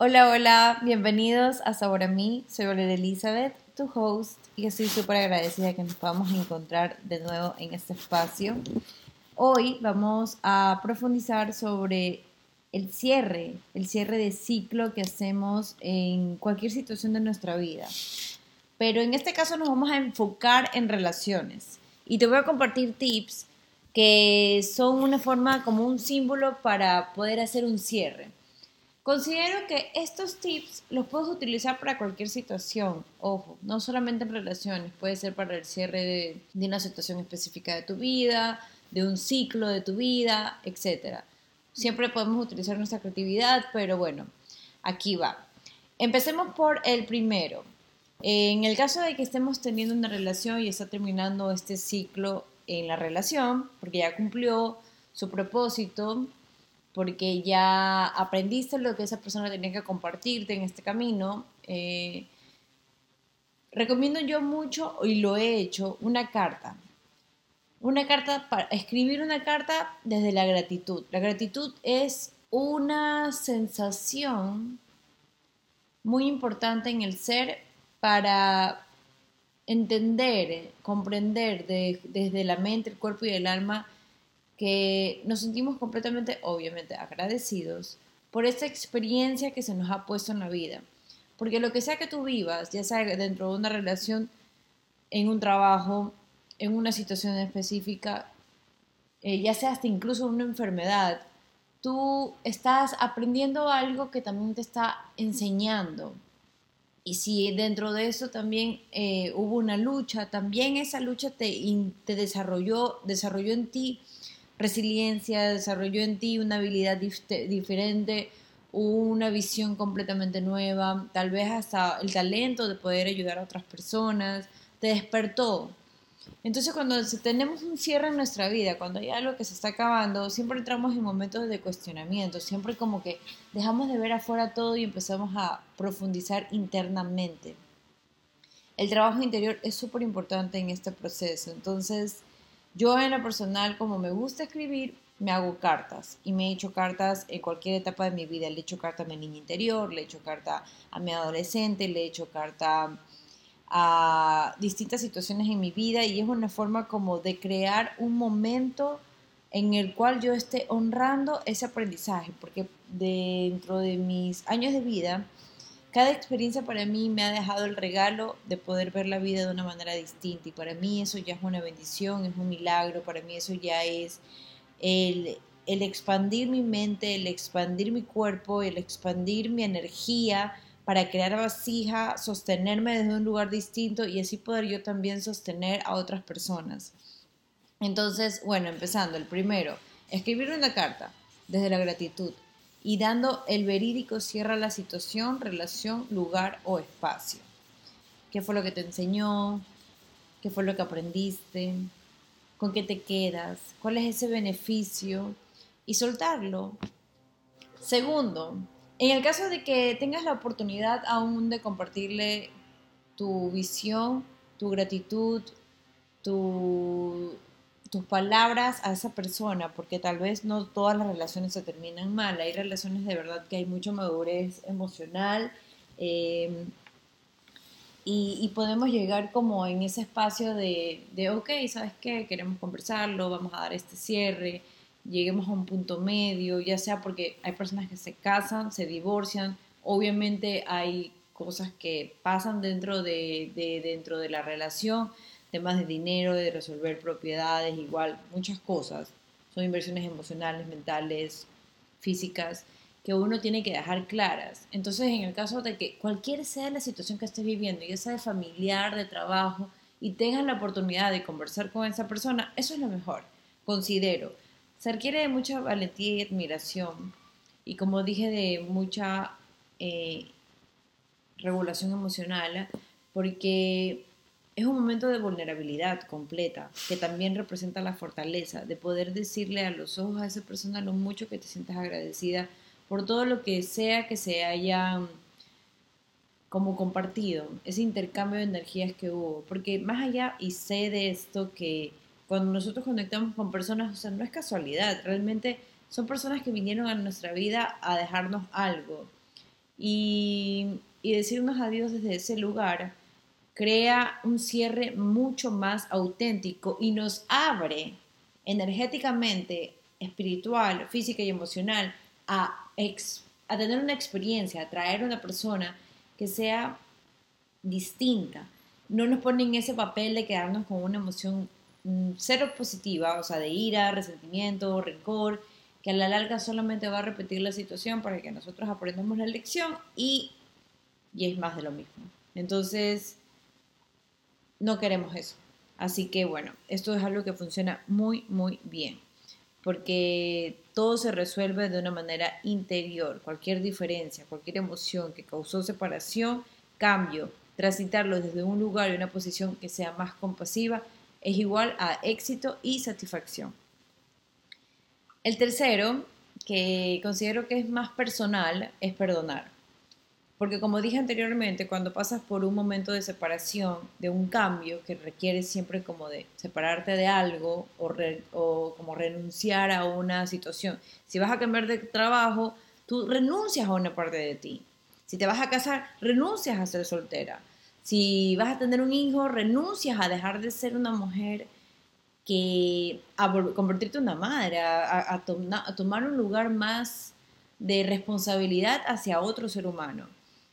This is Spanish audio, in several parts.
Hola, hola, bienvenidos a Sabor a mí. Soy Valeria Elizabeth, tu host, y estoy súper agradecida que nos podamos encontrar de nuevo en este espacio. Hoy vamos a profundizar sobre el cierre, el cierre de ciclo que hacemos en cualquier situación de nuestra vida. Pero en este caso nos vamos a enfocar en relaciones. Y te voy a compartir tips que son una forma como un símbolo para poder hacer un cierre. Considero que estos tips los puedes utilizar para cualquier situación, ojo, no solamente en relaciones, puede ser para el cierre de, una situación específica de tu vida, de un ciclo de tu vida, etc. Siempre podemos utilizar nuestra creatividad, pero bueno, aquí va. Empecemos por el primero. En el caso de que estemos teniendo una relación y está terminando este ciclo en la relación, porque ya cumplió su propósito, porque ya aprendiste lo que esa persona tenía que compartirte en este camino. Eh, recomiendo yo mucho, y lo he hecho, una carta. Una carta, para escribir una carta desde la gratitud. La gratitud es una sensación muy importante en el ser para entender, comprender desde la mente, el cuerpo y el alma que nos sentimos completamente, obviamente, agradecidos por esta experiencia que se nos ha puesto en la vida. Porque lo que sea que tú vivas, ya sea dentro de una relación, en un trabajo, en una situación específica, eh, ya sea hasta incluso una enfermedad, tú estás aprendiendo algo que también te está enseñando. Y si dentro de eso también eh, hubo una lucha, también esa lucha te, te desarrolló, desarrolló en ti resiliencia, desarrolló en ti una habilidad diferente, una visión completamente nueva, tal vez hasta el talento de poder ayudar a otras personas, te despertó. Entonces cuando tenemos un cierre en nuestra vida, cuando hay algo que se está acabando, siempre entramos en momentos de cuestionamiento, siempre como que dejamos de ver afuera todo y empezamos a profundizar internamente. El trabajo interior es súper importante en este proceso, entonces yo en lo personal, como me gusta escribir, me hago cartas. Y me he hecho cartas en cualquier etapa de mi vida. Le he hecho carta a mi niña interior, le he hecho carta a mi adolescente, le he hecho carta a distintas situaciones en mi vida. Y es una forma como de crear un momento en el cual yo esté honrando ese aprendizaje, porque dentro de mis años de vida, cada experiencia para mí me ha dejado el regalo de poder ver la vida de una manera distinta y para mí eso ya es una bendición, es un milagro, para mí eso ya es el, expandir mi mente, el expandir mi cuerpo, el expandir mi energía para crear vasija, sostenerme desde un lugar distinto y así poder yo también sostener a otras personas. Entonces, bueno, empezando, el primero, escribir una carta desde la gratitud y dando el verídico cierra la situación, relación, lugar o espacio. ¿Qué fue lo que te enseñó? ¿Qué fue lo que aprendiste? ¿Con qué te quedas? ¿Cuál es ese beneficio? Y soltarlo. Segundo, en el caso de que tengas la oportunidad aún de compartirle tu visión, tu gratitud, tu tus palabras a esa persona, porque tal vez no todas las relaciones se terminan mal, hay relaciones de verdad que hay mucha madurez emocional em, y, podemos llegar como en ese espacio de, de, ok, ¿sabes qué? Queremos conversarlo, vamos a dar este cierre, lleguemos a un punto medio, ya sea porque hay personas que se casan, se divorcian, obviamente hay cosas que pasan dentro de, de dentro de la relación, temas de dinero, de resolver propiedades, igual, muchas cosas. Son inversiones emocionales, mentales, físicas, que uno tiene que dejar claras. Entonces, en el caso de que cualquier sea la situación que estés viviendo, ya sea de familiar, de trabajo, y tengas la oportunidad de conversar con esa persona, eso es lo mejor, considero. Se requiere de mucha valentía y admiración, y como dije, de mucha eh, regulación emocional, porque es un momento de vulnerabilidad completa, que también representa la fortaleza de poder decirle a los ojos a esa persona lo mucho que te sientas agradecida por todo lo que sea que se haya mm, como compartido, ese intercambio de energías que hubo. Porque más allá, y sé de esto, que cuando nosotros conectamos con personas, o sea, no es casualidad, realmente son personas que vinieron a nuestra vida a dejarnos algo. y, y decirnos adiós desde ese lugar crea un cierre mucho más auténtico y nos abre energéticamente, espiritual, física y emocional a, a tener una experiencia, a traer una persona que sea distinta. No nos pone en ese papel de quedarnos con una emoción mm, cero positiva, o sea, de ira, resentimiento, rencor, que a la larga solamente va a repetir la situación para que nosotros aprendamos la lección y, y es más de lo mismo. Entonces, no queremos eso. Así que bueno, esto es algo que funciona muy, muy bien, porque todo se resuelve de una manera interior. Cualquier diferencia, cualquier emoción que causó separación, cambio, transitarlo desde un lugar y una posición que sea más compasiva, es igual a éxito y satisfacción. El tercero, que considero que es más personal, es perdonar. Porque como dije anteriormente, cuando pasas por un momento de separación, de un cambio que requiere siempre como de separarte de algo o, o, como renunciar a una situación, si vas a cambiar de trabajo, tú renuncias a una parte de ti. Si te vas a casar, renuncias a ser soltera. Si vas a tener un hijo, renuncias a dejar de ser una mujer que a convertirte en una madre, a, a tomar un lugar más de responsabilidad hacia otro ser humano.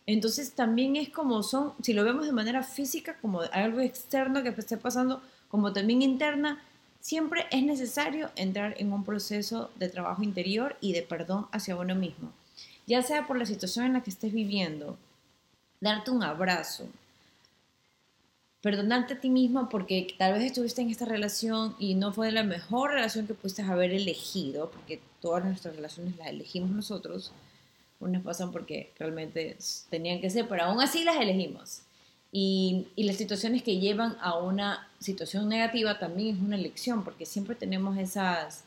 Entonces también es como son, si lo vemos de manera física, como algo externo que esté pasando, como también interna, siempre es necesario entrar en un proceso de trabajo interior y de perdón hacia uno mismo. Ya sea por la situación en la que estés viviendo, darte un abrazo, perdonarte a ti mismo porque tal vez estuviste en esta relación y no fue la mejor relación que pudiste haber elegido, porque todas nuestras relaciones las elegimos nosotros unas pasan porque realmente tenían que ser, pero aún así las elegimos. Y, y, las situaciones que llevan a una situación negativa también es una elección, porque siempre tenemos esas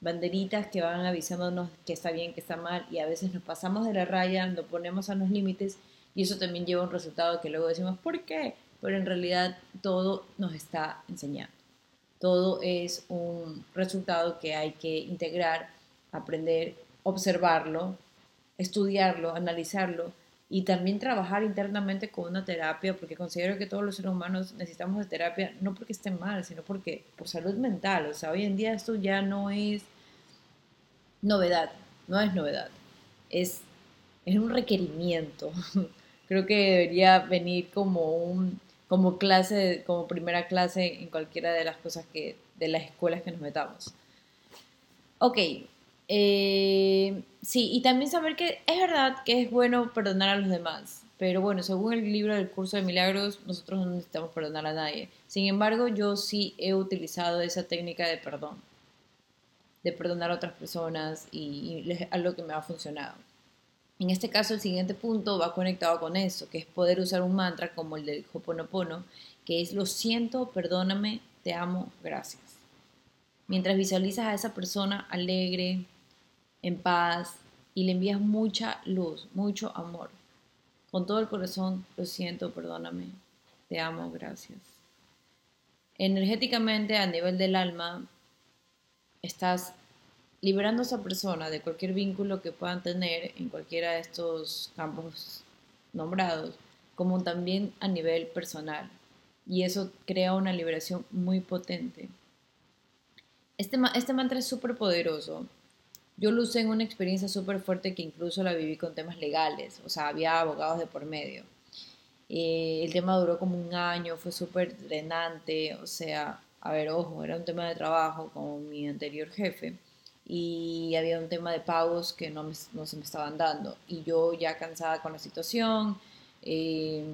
banderitas que van avisándonos que está bien, que está mal, y a veces nos pasamos de la raya, nos ponemos a los límites, y eso también lleva a un resultado que luego decimos, ¿por qué? Pero en realidad todo nos está enseñando. Todo es un resultado que hay que integrar, aprender, observarlo, estudiarlo, analizarlo y también trabajar internamente con una terapia, porque considero que todos los seres humanos necesitamos de terapia, no porque estén mal, sino porque por salud mental. O sea, hoy en día esto ya no es novedad, no es novedad, es, es un requerimiento. Creo que debería venir como un como clase, como primera clase en cualquiera de las cosas que, de las escuelas que nos metamos. Ok, eh, sí, y también saber que es verdad que es bueno perdonar a los demás, pero bueno, según el libro del curso de milagros, nosotros no necesitamos perdonar a nadie. Sin embargo, yo sí he utilizado esa técnica de perdón, de perdonar a otras personas y, es algo que me ha funcionado. En este caso, el siguiente punto va conectado con eso, que es poder usar un mantra como el del Hoponopono, que es lo siento, perdóname, te amo, gracias. Mientras visualizas a esa persona alegre, en paz y le envías mucha luz, mucho amor. Con todo el corazón, lo siento, perdóname, te amo, gracias. Energéticamente, a nivel del alma, estás liberando a esa persona de cualquier vínculo que puedan tener en cualquiera de estos campos nombrados, como también a nivel personal. Y eso crea una liberación muy potente. Este, este mantra es súper poderoso yo lo en una experiencia súper fuerte que incluso la viví con temas legales, o sea, había abogados de por medio. Eh, el tema duró como un año, fue súper drenante, o sea, a ver, ojo, era un tema de trabajo con mi anterior jefe y había un tema de pagos que no, no se me estaban dando y yo ya cansada con la situación, eh,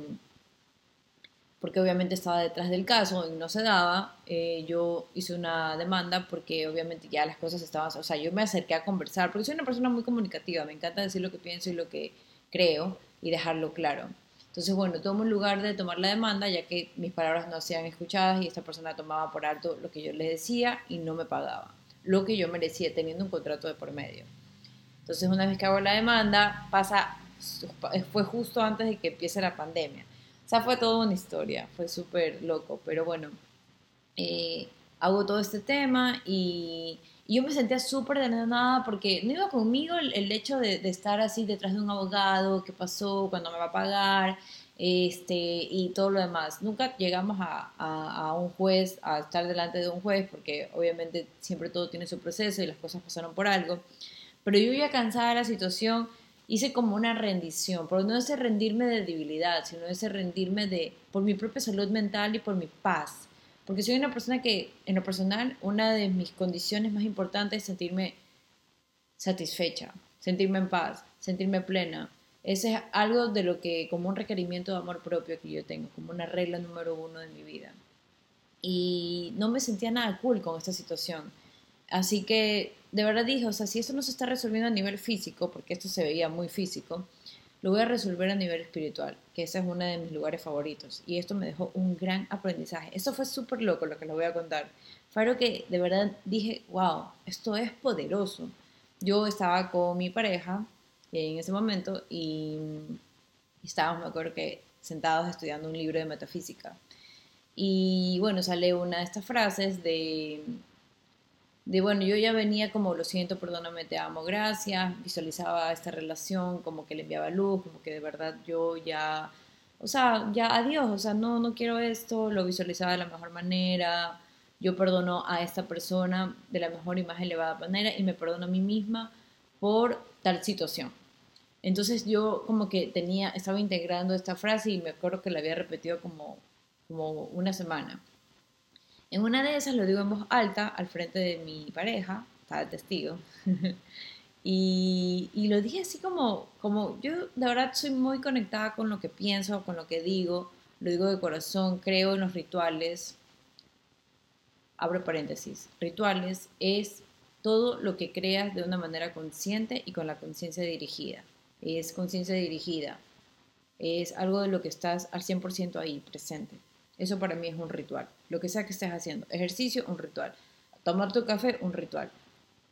porque obviamente estaba detrás del caso y no se daba, eh, yo hice una demanda porque obviamente ya las cosas estaban, o sea, yo me acerqué a conversar, porque soy una persona muy comunicativa, me encanta decir lo que pienso y lo que creo y dejarlo claro. Entonces, bueno, tomo en lugar de tomar la demanda, ya que mis palabras no sean escuchadas y esta persona tomaba por alto lo que yo le decía y no me pagaba, lo que yo merecía teniendo un contrato de por medio. Entonces, una vez que hago la demanda, pasa, fue justo antes de que empiece la pandemia. O sea, fue toda una historia, fue súper loco, pero bueno, eh, hago todo este tema y, Y yo me sentía súper de nada porque no iba conmigo el, hecho de, de, estar así detrás de un abogado, qué pasó, cuándo me va a pagar, este, y todo lo demás. Nunca llegamos a, a, un juez, a estar delante de un juez, porque obviamente siempre todo tiene su proceso y las cosas pasaron por algo. Pero yo ya cansada de la situación, hice como una rendición, pero no ese rendirme de debilidad, sino ese rendirme de, por mi propia salud mental y por mi paz. Porque soy una persona que, en lo personal, una de mis condiciones más importantes es sentirme satisfecha, sentirme en paz, sentirme plena, ese es algo de lo que, como un requerimiento de amor propio que yo tengo, como una regla número uno de mi vida. Y no me sentía nada cool con esta situación. Así que de verdad dije, o sea, si esto no se está resolviendo a nivel físico, porque esto se veía muy físico, lo voy a resolver a nivel espiritual, que ese es uno de mis lugares favoritos. Y esto me dejó un gran aprendizaje. Eso fue súper loco lo que les voy a contar. Fue algo que de verdad dije, wow, esto es poderoso. Yo estaba con mi pareja en ese momento y, estábamos, me acuerdo que, sentados estudiando un libro de metafísica. Y bueno, sale una de estas frases de, de, bueno, yo ya venía como, lo siento, perdóname, te amo, gracias, visualizaba esta relación como que le enviaba luz, como que de verdad yo ya, o sea, ya adiós, o sea, no, no quiero esto, lo visualizaba de la mejor manera, yo perdono a esta persona de la mejor y más elevada manera y me perdono a mí misma por tal situación. Entonces yo como que tenía, estaba integrando esta frase y me acuerdo que la había repetido como, como una semana. En una de esas lo digo en voz alta al frente de mi pareja, estaba testigo, y, y, lo dije así como, como yo de verdad soy muy conectada con lo que pienso, con lo que digo, lo digo de corazón, creo en los rituales, abro paréntesis, rituales es todo lo que creas de una manera consciente y con la conciencia dirigida. Es conciencia dirigida, es algo de lo que estás al 100% ahí presente. Eso para mí es un ritual. Lo que sea que estés haciendo, ejercicio, un ritual. Tomar tu café, un ritual.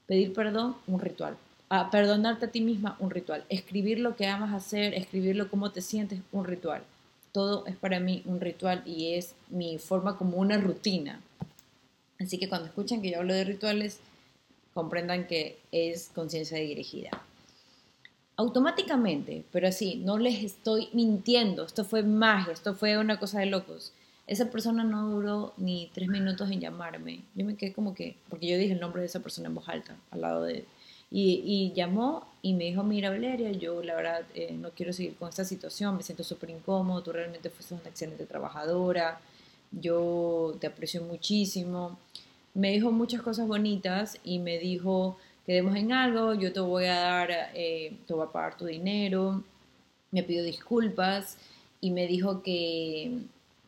Pedir perdón, un ritual. Ah, perdonarte a ti misma, un ritual. Escribir lo que amas hacer, escribirlo cómo te sientes, un ritual. Todo es para mí un ritual y es mi forma como una rutina. Así que cuando escuchen que yo hablo de rituales, comprendan que es conciencia dirigida automáticamente, pero así, no les estoy mintiendo, esto fue magia, esto fue una cosa de locos. Esa persona no duró ni tres minutos en llamarme. Yo me quedé como que, porque yo dije el nombre de esa persona en voz alta, al lado de. Y, llamó y me dijo, mira Valeria, yo la verdad eh, no quiero seguir con esta situación, me siento súper incómodo, tú realmente fuiste una excelente trabajadora, yo te aprecio muchísimo. Me dijo muchas cosas bonitas y me dijo, quedemos en algo, yo te voy a dar, eh, te voy a pagar tu dinero, me pidió disculpas y me dijo que,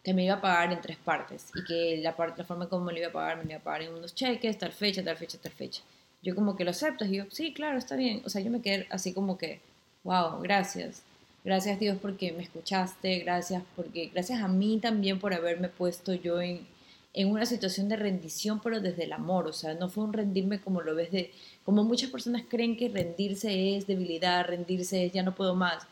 que, me iba a pagar en tres partes y que la, parte, la forma como me lo iba a pagar, me iba a pagar en unos cheques, tal fecha, tal fecha, tal fecha. Yo como que lo acepto y yo, sí, claro, está bien. O sea, yo me quedé así como que, wow, gracias. Gracias Dios porque me escuchaste, gracias porque, gracias a mí también por haberme puesto yo en, en una situación de rendición, pero desde el amor, o sea, no fue un rendirme como lo ves de, como muchas personas creen que rendirse es debilidad, rendirse es ya no puedo más.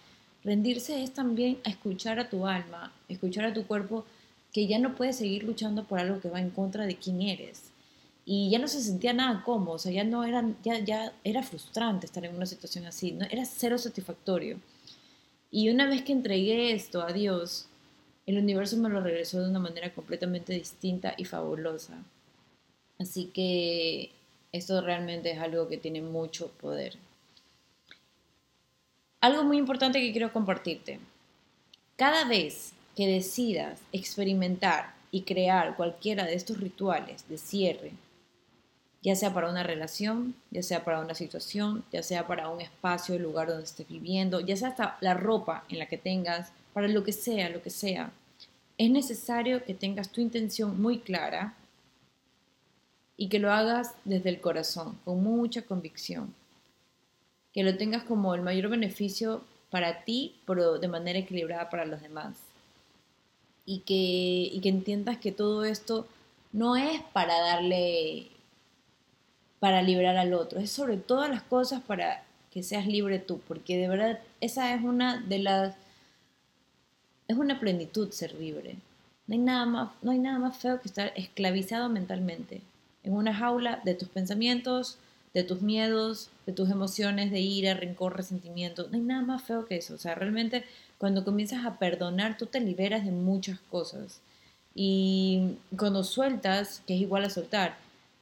Rendirse es también escuchar a tu alma, escuchar a tu cuerpo que ya no puedes seguir luchando por algo que va en contra de quién eres. Y ya no se sentía nada cómodo, o sea, ya no era, ya, ya era frustrante estar en una situación así, ¿no? era cero satisfactorio. Y una vez que entregué esto a Dios, el universo me lo regresó de una manera completamente distinta y fabulosa. Así que esto realmente es algo que tiene mucho poder. Algo muy importante que quiero compartirte. Cada vez que decidas experimentar y crear cualquiera de estos rituales de cierre, ya sea para una relación, ya sea para una situación, ya sea para un espacio, el lugar donde estés viviendo, ya sea hasta la ropa en la que tengas, para lo que sea, lo que sea, es necesario que tengas tu intención muy clara y que lo hagas desde el corazón, con mucha convicción. Que lo tengas como el mayor beneficio para ti, pero de manera equilibrada para los demás. Y que, y que entiendas que todo esto no es para darle, para liberar al otro, es sobre todas las cosas para que seas libre tú, porque de verdad esa es una de las es una plenitud ser libre. No hay, nada más, no hay nada más feo que estar esclavizado mentalmente. en una jaula de tus pensamientos, de tus miedos, de tus emociones de ira, rencor, resentimiento. No hay nada más feo que eso. O sea, realmente cuando comienzas a perdonar, tú te liberas de muchas cosas. Y cuando sueltas, que es igual a soltar,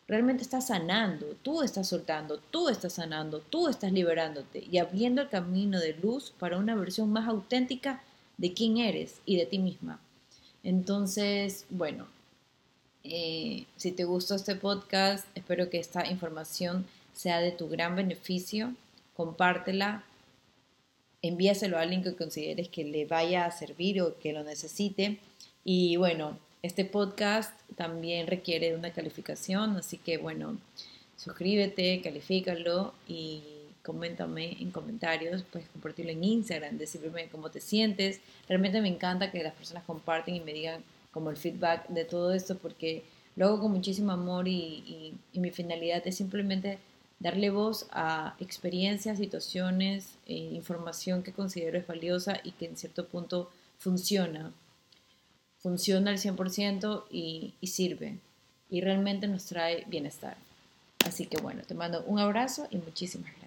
realmente estás sanando, tú estás soltando, tú estás sanando, tú estás liberándote y abriendo el camino de luz para una versión más auténtica de quién eres y de ti misma. Entonces, bueno, eh, si te gustó este podcast, espero que esta información sea de tu gran beneficio. Compártela, envíaselo a alguien que consideres que le vaya a servir o que lo necesite. Y bueno, este podcast también requiere de una calificación, así que bueno, suscríbete, califícalo y coméntame en comentarios, puedes compartirlo en Instagram, decirme cómo te sientes. Realmente me encanta que las personas comparten y me digan como el feedback de todo esto porque lo hago con muchísimo amor y, mi finalidad es simplemente darle voz a experiencias, situaciones, eh, información que considero es valiosa y que en cierto punto funciona funciona al 100% y, y sirve y realmente nos trae bienestar. Así que bueno, te mando un abrazo y muchísimas gracias.